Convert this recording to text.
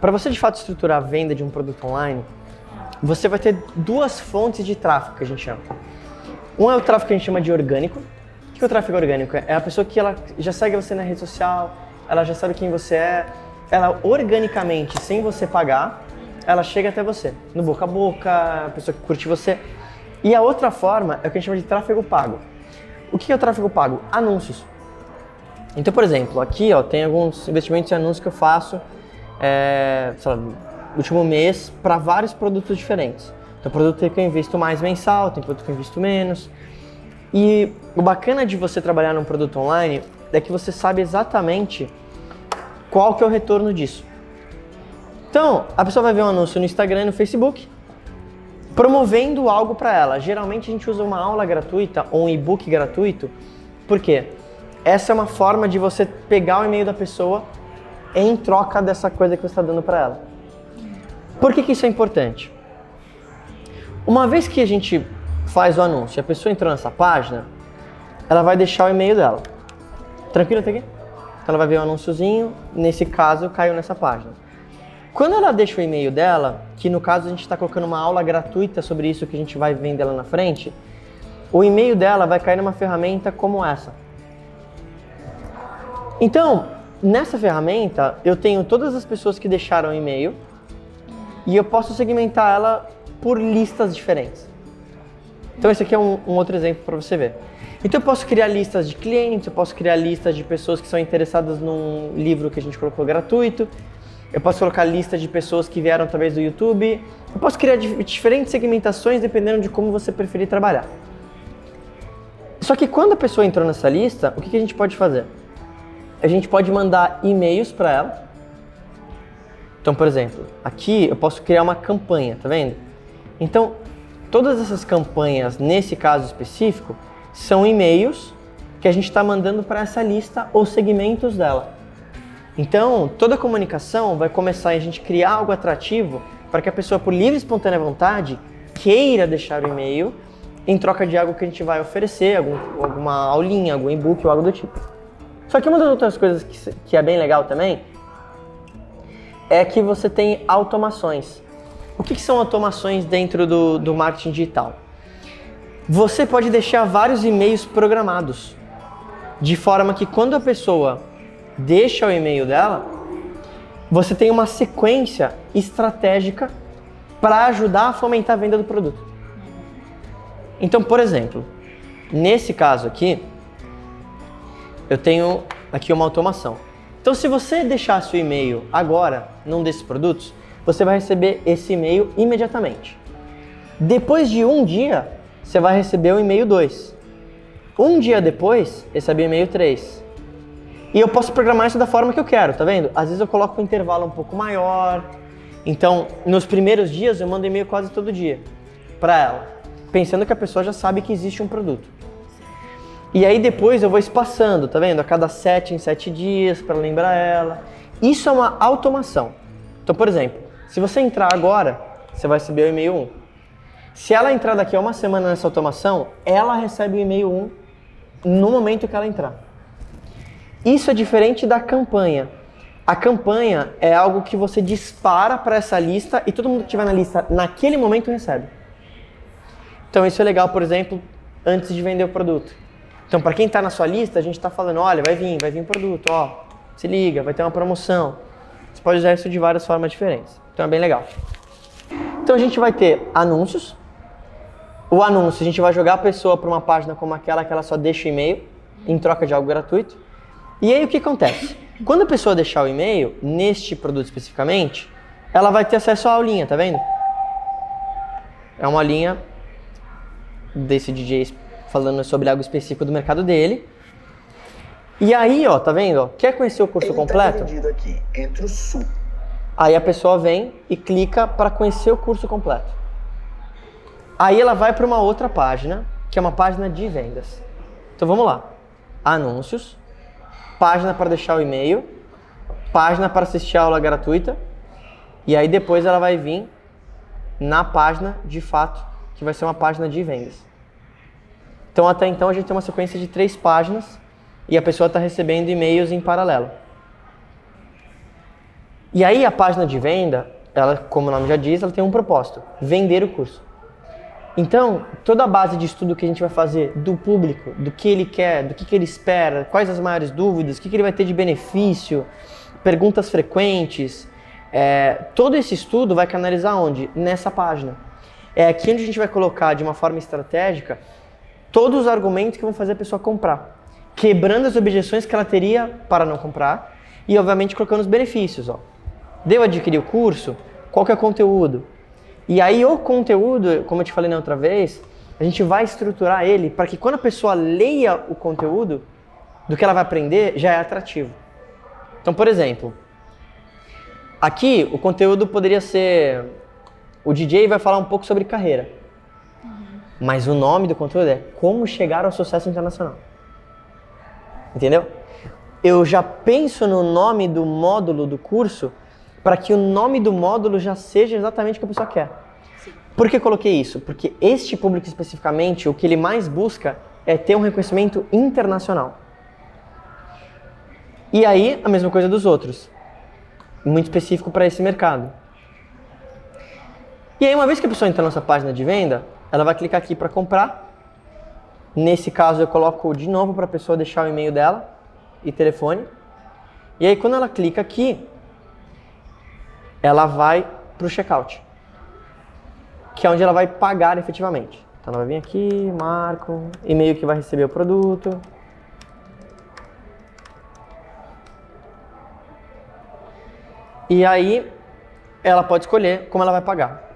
para você de fato estruturar a venda de um produto online, você vai ter duas fontes de tráfego que a gente chama. Um é o tráfego que a gente chama de orgânico. O que é o tráfego orgânico? É a pessoa que ela já segue você na rede social, ela já sabe quem você é, ela organicamente, sem você pagar, ela chega até você, no boca a boca, a pessoa que curte você. E a outra forma é o que a gente chama de tráfego pago. O que é o tráfego pago? Anúncios. Então, por exemplo, aqui ó, tem alguns investimentos em anúncios que eu faço é, lá, último mês para vários produtos diferentes. Então, produto que eu invisto mais mensal, tem produto que eu invisto menos. E o bacana de você trabalhar num produto online é que você sabe exatamente qual que é o retorno disso. Então, a pessoa vai ver um anúncio no Instagram e no Facebook promovendo algo para ela. Geralmente a gente usa uma aula gratuita ou um e-book gratuito, porque essa é uma forma de você pegar o e-mail da pessoa em troca dessa coisa que você está dando para ela. Por que, que isso é importante? Uma vez que a gente faz o anúncio a pessoa entrou nessa página, ela vai deixar o e-mail dela. Tranquilo até aqui? Então ela vai ver o um anúnciozinho, nesse caso caiu nessa página. Quando ela deixa o e-mail dela, que no caso a gente está colocando uma aula gratuita sobre isso que a gente vai vender lá na frente, o e-mail dela vai cair numa ferramenta como essa. Então, nessa ferramenta, eu tenho todas as pessoas que deixaram e-mail e eu posso segmentar ela por listas diferentes. Então, esse aqui é um, um outro exemplo para você ver. Então eu posso criar listas de clientes, eu posso criar listas de pessoas que são interessadas num livro que a gente colocou gratuito, eu posso colocar lista de pessoas que vieram através do YouTube, eu posso criar diferentes segmentações dependendo de como você preferir trabalhar. Só que quando a pessoa entrou nessa lista, o que a gente pode fazer? A gente pode mandar e-mails para ela. Então, por exemplo, aqui eu posso criar uma campanha, tá vendo? Então, todas essas campanhas, nesse caso específico, são e-mails que a gente está mandando para essa lista ou segmentos dela. Então, toda comunicação vai começar a gente criar algo atrativo para que a pessoa, por livre e espontânea vontade, queira deixar o e-mail em troca de algo que a gente vai oferecer, algum, alguma aulinha, algum e-book ou algo do tipo. Só que uma das outras coisas que, que é bem legal também é que você tem automações. O que, que são automações dentro do, do marketing digital? Você pode deixar vários e-mails programados, de forma que quando a pessoa deixa o e-mail dela, você tem uma sequência estratégica para ajudar a fomentar a venda do produto. Então, por exemplo, nesse caso aqui, eu tenho aqui uma automação. Então, se você deixar o e-mail agora num desses produtos, você vai receber esse e-mail imediatamente. Depois de um dia, você vai receber o e-mail 2. Um dia depois, recebe o e-mail 3. E eu posso programar isso da forma que eu quero, tá vendo? Às vezes eu coloco um intervalo um pouco maior. Então, nos primeiros dias eu mando e-mail quase todo dia para ela, pensando que a pessoa já sabe que existe um produto. E aí depois eu vou espaçando, tá vendo? A cada sete em sete dias para lembrar ela. Isso é uma automação. Então, por exemplo, se você entrar agora, você vai receber o e-mail 1. Se ela entrar daqui a uma semana nessa automação, ela recebe o e-mail 1 no momento que ela entrar. Isso é diferente da campanha. A campanha é algo que você dispara para essa lista e todo mundo que estiver na lista naquele momento recebe. Então isso é legal, por exemplo, antes de vender o produto. Então para quem está na sua lista, a gente está falando, olha, vai vir, vai vir produto, ó, se liga, vai ter uma promoção. Você pode usar isso de várias formas diferentes. Então é bem legal. Então a gente vai ter anúncios, o anúncio, a gente vai jogar a pessoa para uma página como aquela que ela só deixa o e-mail em troca de algo gratuito. E aí o que acontece? Quando a pessoa deixar o e-mail, neste produto especificamente, ela vai ter acesso à aulinha, tá vendo? É uma linha desse DJ falando sobre algo específico do mercado dele. E aí, ó, tá vendo? Quer conhecer o curso Ele tá completo? Tá aqui, entre o sul. Aí a pessoa vem e clica para conhecer o curso completo. Aí ela vai para uma outra página, que é uma página de vendas. Então vamos lá. Anúncios, página para deixar o e-mail, página para assistir a aula gratuita, e aí depois ela vai vir na página de fato, que vai ser uma página de vendas. Então até então a gente tem uma sequência de três páginas e a pessoa está recebendo e-mails em paralelo. E aí a página de venda, ela, como o nome já diz, ela tem um propósito: vender o curso. Então, toda a base de estudo que a gente vai fazer do público, do que ele quer, do que, que ele espera, quais as maiores dúvidas, o que, que ele vai ter de benefício, perguntas frequentes, é, todo esse estudo vai canalizar onde? Nessa página. É aqui onde a gente vai colocar de uma forma estratégica todos os argumentos que vão fazer a pessoa comprar, quebrando as objeções que ela teria para não comprar e, obviamente, colocando os benefícios. Ó. Deu adquirir o curso? Qual que é o conteúdo? E aí o conteúdo, como eu te falei na outra vez, a gente vai estruturar ele para que quando a pessoa leia o conteúdo do que ela vai aprender, já é atrativo. Então, por exemplo, aqui o conteúdo poderia ser o DJ vai falar um pouco sobre carreira. Mas o nome do conteúdo é Como chegar ao sucesso internacional. Entendeu? Eu já penso no nome do módulo do curso para que o nome do módulo já seja exatamente o que a pessoa quer. Sim. Por que coloquei isso? Porque este público especificamente, o que ele mais busca é ter um reconhecimento internacional. E aí, a mesma coisa dos outros. Muito específico para esse mercado. E aí, uma vez que a pessoa entra na nossa página de venda, ela vai clicar aqui para comprar. Nesse caso, eu coloco de novo para a pessoa deixar o e-mail dela e telefone. E aí, quando ela clica aqui, ela vai para o checkout, que é onde ela vai pagar efetivamente. Então ela vai vir aqui, marco, e-mail que vai receber o produto. E aí ela pode escolher como ela vai pagar.